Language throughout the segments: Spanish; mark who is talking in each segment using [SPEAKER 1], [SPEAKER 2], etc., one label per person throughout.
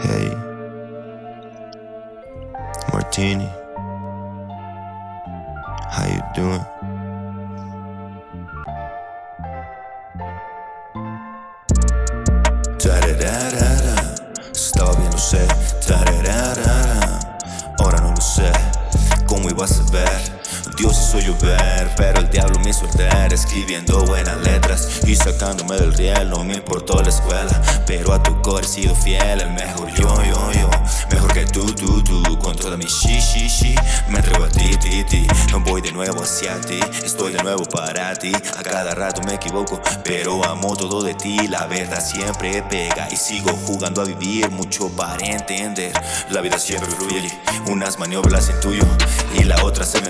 [SPEAKER 1] Hey, Martini, how you doing? Tararara, stavo bien lo sé, tararara, ora não sei como come va a sapere. Dios hizo llover, pero el diablo me hizo arder Escribiendo buenas letras y sacándome del riel. No me importó la escuela, pero a tu core he sido fiel. El mejor yo, yo, yo, mejor que tú, tú, tú. Con toda mi shi, shi, me entrego a ti, ti, ti. No voy de nuevo hacia ti, estoy de nuevo para ti. A cada rato me equivoco, pero amo todo de ti. La verdad siempre pega y sigo jugando a vivir. Mucho para entender, la vida siempre fluye. Unas maniobras en tuyo y la otra se me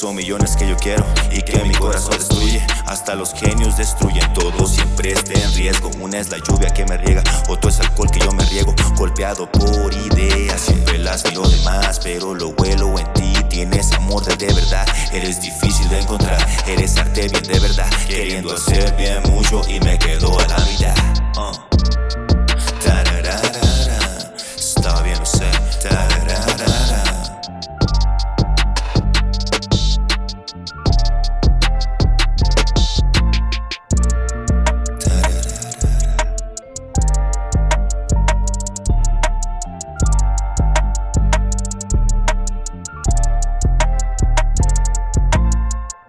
[SPEAKER 1] son millones que yo quiero y que mi corazón destruye. Hasta los genios destruyen todo, siempre está en riesgo. Una es la lluvia que me riega, otro es alcohol que yo me riego. Golpeado por ideas, siempre las veo de más, pero lo vuelo en ti. Tienes amor de, verdad, eres difícil de encontrar. Eres arte bien de verdad, queriendo hacer bien mucho y me quedo a la. Uh.